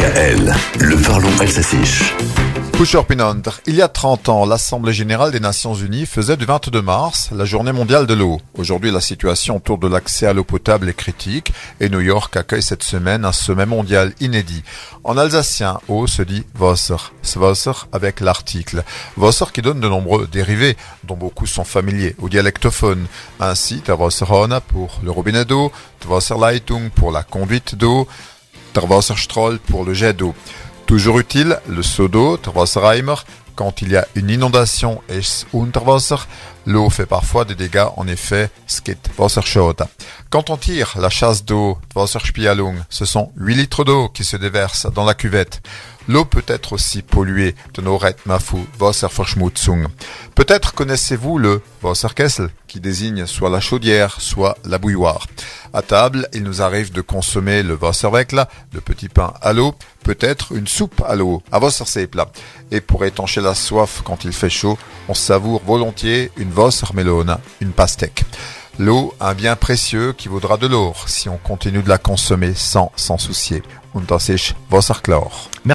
DKL, le parlons alsacien. Il y a 30 ans, l'Assemblée générale des Nations unies faisait du 22 mars la journée mondiale de l'eau. Aujourd'hui, la situation autour de l'accès à l'eau potable est critique et New York accueille cette semaine un sommet mondial inédit. En alsacien, eau se dit Wasser, Wasser avec l'article. Wasser qui donne de nombreux dérivés, dont beaucoup sont familiers au dialectophone. Ainsi, Wasserhona pour le robinet d'eau, Wasserleitung pour la conduite d'eau, Wasserstrahl pour le jet d'eau. Toujours utile, le seau d'eau, quand il y a une inondation et Unterwasser, l'eau fait parfois des dégâts, en effet, Quand on tire la chasse d'eau, ce sont 8 litres d'eau qui se déversent dans la cuvette. L'eau peut être aussi polluée de nos mafu Wasserverschmutzung. Peut-être connaissez-vous le Wasserkessel, qui désigne soit la chaudière, soit la bouilloire. À table, il nous arrive de consommer le Wasserweckler, le petit pain à l'eau, peut-être une soupe à l'eau, à Wassersepla. Et pour étancher la soif quand il fait chaud, on savoure volontiers une Wassermelone, une pastèque. L'eau, un bien précieux qui vaudra de l'or si on continue de la consommer sans s'en soucier. Und das ist.